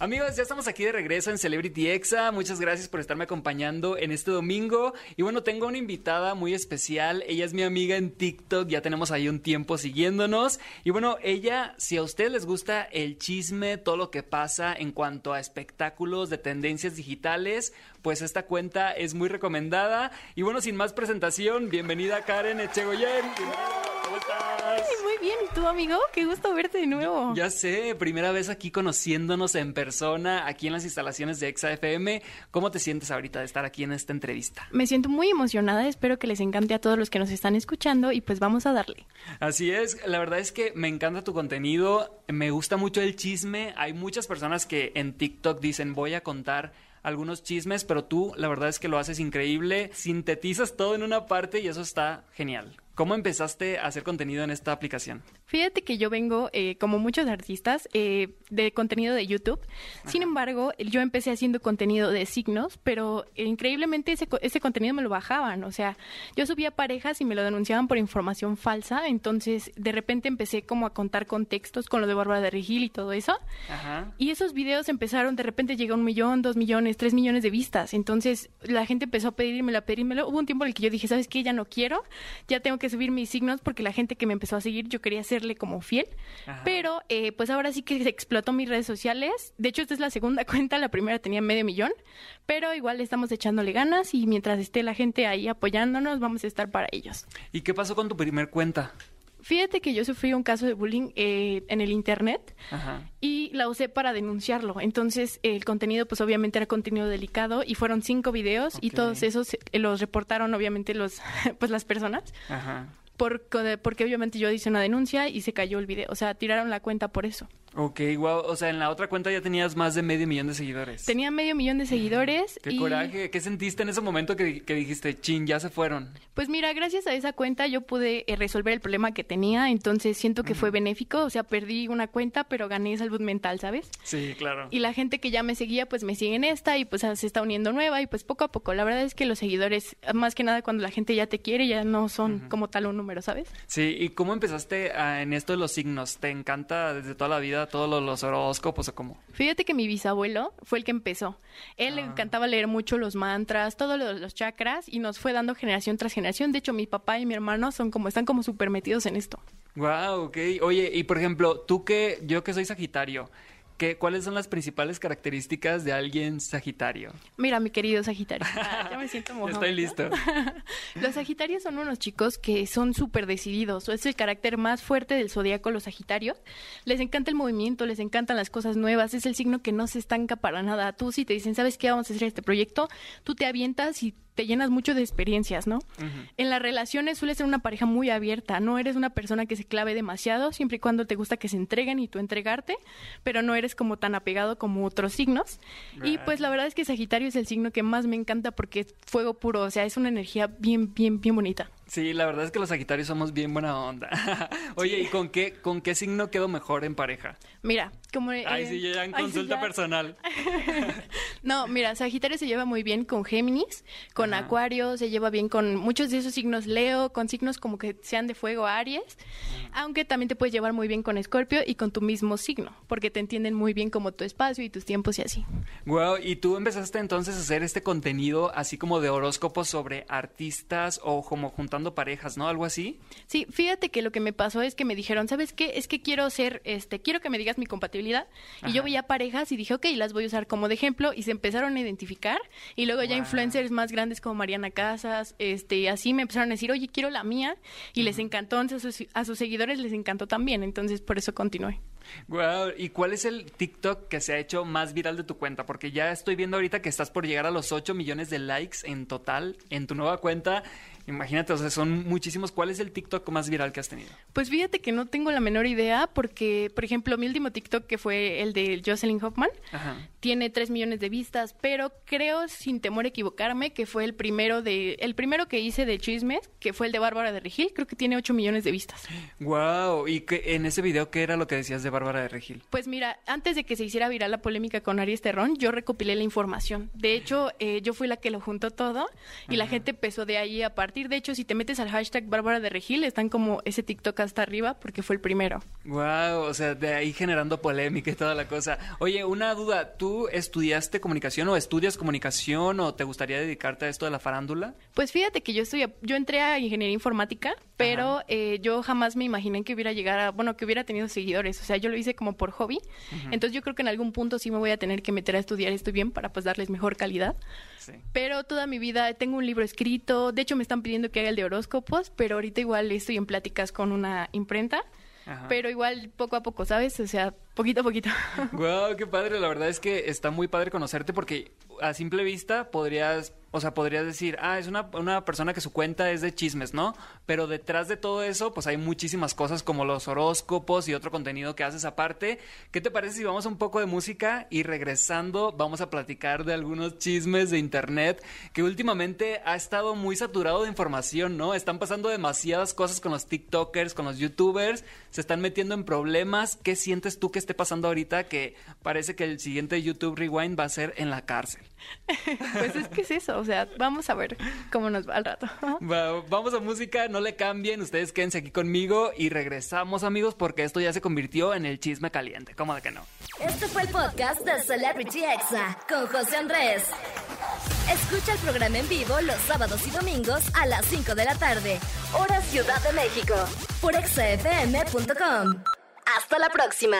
Amigos, ya estamos aquí de regreso en Celebrity Exa. Muchas gracias por estarme acompañando en este domingo. Y bueno, tengo una invitada muy especial. Ella es mi amiga en TikTok. Ya tenemos ahí un tiempo siguiéndonos. Y bueno, ella, si a ustedes les gusta el chisme, todo lo que pasa en cuanto a espectáculos de tendencias digitales, pues esta cuenta es muy recomendada. Y bueno, sin más presentación, bienvenida Karen Echegoyen. ¿Cómo estás? Bien, ¿y tú, amigo? Qué gusto verte de nuevo. Ya sé, primera vez aquí conociéndonos en persona, aquí en las instalaciones de Exa FM. ¿Cómo te sientes ahorita de estar aquí en esta entrevista? Me siento muy emocionada, espero que les encante a todos los que nos están escuchando y pues vamos a darle. Así es, la verdad es que me encanta tu contenido, me gusta mucho el chisme. Hay muchas personas que en TikTok dicen voy a contar algunos chismes, pero tú la verdad es que lo haces increíble, sintetizas todo en una parte y eso está genial. ¿Cómo empezaste a hacer contenido en esta aplicación? Fíjate que yo vengo, eh, como muchos artistas, eh, de contenido de YouTube. Sin embargo, yo empecé haciendo contenido de signos, pero eh, increíblemente ese, ese contenido me lo bajaban. O sea, yo subía parejas y me lo denunciaban por información falsa. Entonces, de repente empecé como a contar contextos con lo de Bárbara de Regil y todo eso. Y esos videos empezaron, de repente llegó un millón, dos millones, tres millones de vistas. Entonces, la gente empezó a pedírmelo, a pedírmelo. Hubo un tiempo en el que yo dije, ¿sabes qué? Ya no quiero, ya tengo que subir mis signos porque la gente que me empezó a seguir yo quería serle como fiel. Pero eh, pues ahora sí que se explotó mis redes sociales. De hecho, esta es la segunda cuenta, la primera tenía medio millón, pero igual estamos echándole ganas y mientras esté la gente ahí apoyándonos, vamos a estar para ellos. ¿Y qué pasó con tu primer cuenta? Fíjate que yo sufrí un caso de bullying eh, en el internet y la usé para denunciarlo. Entonces el contenido pues obviamente era contenido delicado y fueron cinco videos y todos esos eh, los reportaron obviamente los pues las personas. Ajá. Porque obviamente yo hice una denuncia y se cayó el video. O sea, tiraron la cuenta por eso. Ok, wow. O sea, en la otra cuenta ya tenías más de medio millón de seguidores. Tenía medio millón de seguidores. Qué coraje. ¿Qué sentiste en ese momento que, dijiste, chin, ya se fueron? Pues mira, gracias a esa cuenta yo pude eh, resolver el problema que tenía. Entonces siento que fue benéfico. O sea, perdí una cuenta, pero gané salud mental, ¿sabes? Sí, claro. Y la gente que ya me seguía, pues me sigue en esta y pues se está uniendo nueva. Y pues poco a poco. La verdad es que los seguidores, más que nada cuando la gente ya te quiere, ya no son como tal un número, ¿sabes? Sí. ¿Y cómo empezaste ah, en esto de los signos? ¿Te encanta desde toda la vida? Todos los horóscopos o cómo? Fíjate que mi bisabuelo fue el que empezó. Él le ah. encantaba leer mucho los mantras, todos los, chakras y nos fue dando generación tras generación. De hecho, mi papá y mi hermano son como están como súper metidos en esto. Wow, ok. Oye, y por ejemplo, tú que yo que soy Sagitario, ¿Cuáles son las principales características de alguien Sagitario? Mira, mi querido Sagitario. Ah, ya me siento mojado. Estoy listo. los Sagitarios son unos chicos que son súper decididos. Es el carácter más fuerte del zodiaco, los Sagitarios. Les encanta el movimiento, les encantan las cosas nuevas. Es el signo que no se estanca para nada. Tú, si te dicen, ¿sabes qué? Vamos a hacer este proyecto, tú te avientas y te llenas mucho de experiencias, ¿no? En las relaciones suele ser una pareja muy abierta, no eres una persona que se clave demasiado, siempre y cuando te gusta que se entreguen y tú entregarte, pero no eres como tan apegado como otros signos. Y pues la verdad es que Sagitario es el signo que más me encanta porque es fuego puro, o sea, es una energía bien, bien, bien bonita. Sí, la verdad es que los Sagitarios somos bien buena onda. Oye, ¿y con qué, con qué signo quedo mejor en pareja? Mira, como... Ay, sí, ya en consulta personal. no, mira, Sagitario se lleva muy bien con Géminis, con Acuario, se lleva bien con muchos de esos signos Leo, con signos como que sean de fuego Aries, aunque también te puedes llevar muy bien con Escorpio y con tu mismo signo, porque te entienden muy bien como tu espacio y tus tiempos y así. Wow, ¿y tú empezaste entonces a hacer este contenido así como de horóscopos sobre artistas o como juntando parejas, ¿no? Algo así. Sí, fíjate que lo que me pasó es que me dijeron, ¿sabes qué? Es que quiero ser, este, quiero que me digas mi compatibilidad. Y yo veía parejas y dije, ok, las voy a usar como de ejemplo y se empezaron a identificar. Y luego ya influencers más grandes como Mariana Casas, este, así me empezaron a decir, oye, quiero la mía. Y les encantó, entonces a sus seguidores les encantó también. Entonces por eso continué. Wow, ¿y cuál es el TikTok que se ha hecho más viral de tu cuenta? Porque ya estoy viendo ahorita que estás por llegar a los 8 millones de likes en total en tu nueva cuenta. Imagínate, o sea, son muchísimos. ¿Cuál es el TikTok más viral que has tenido? Pues fíjate que no tengo la menor idea porque, por ejemplo, mi último TikTok, que fue el de Jocelyn Hoffman, tiene 3 millones de vistas, pero creo, sin temor a equivocarme, que fue el primero de el primero que hice de chismes, que fue el de Bárbara de Regil, creo que tiene 8 millones de vistas. Wow, ¿y que en ese video qué era lo que decías de Bárbara de Regil? Pues mira, antes de que se hiciera viral la polémica con Aries Terrón, yo recopilé la información. De hecho, eh, yo fui la que lo juntó todo y la gente empezó de ahí a partir de hecho, si te metes al hashtag Bárbara de Regil, están como ese TikTok hasta arriba porque fue el primero. Wow, o sea, de ahí generando polémica y toda la cosa. Oye, una duda, ¿tú estudiaste comunicación o estudias comunicación o te gustaría dedicarte a esto de la farándula? Pues fíjate que yo estoy, yo entré a ingeniería informática, pero eh, yo jamás me imaginé que hubiera llegado bueno, que hubiera tenido seguidores. O sea, yo lo hice como por hobby. Entonces yo creo que en algún punto sí me voy a tener que meter a estudiar esto bien para pues darles mejor calidad. Sí. Pero toda mi vida tengo un libro escrito. De hecho, me están pidiendo que haga el de horóscopos, pero ahorita igual estoy en pláticas con una imprenta. Pero igual poco a poco, ¿sabes? O sea, poquito a poquito. Wow, qué padre. La verdad es que está muy padre conocerte porque a simple vista podrías o sea, podrías decir, ah, es una, una, persona que su cuenta es de chismes, ¿no? Pero detrás de todo eso, pues hay muchísimas cosas como los horóscopos y otro contenido que haces aparte. ¿Qué te parece si vamos a un poco de música y regresando vamos a platicar de algunos chismes de internet que últimamente ha estado muy saturado de información, ¿no? Están pasando demasiadas cosas con los TikTokers, con los YouTubers, se están metiendo en problemas. ¿Qué sientes tú que esté pasando ahorita que parece que el siguiente YouTube Rewind va a ser en la cárcel? pues es que es eso, o sea, vamos a ver cómo nos va al rato. vamos a música, no le cambien, ustedes quédense aquí conmigo y regresamos amigos porque esto ya se convirtió en el chisme caliente, ¿cómo de que no? Este fue el podcast de Celebrity Exa con José Andrés. Escucha el programa en vivo los sábados y domingos a las 5 de la tarde, hora Ciudad de México, por exafm.com. Hasta la próxima.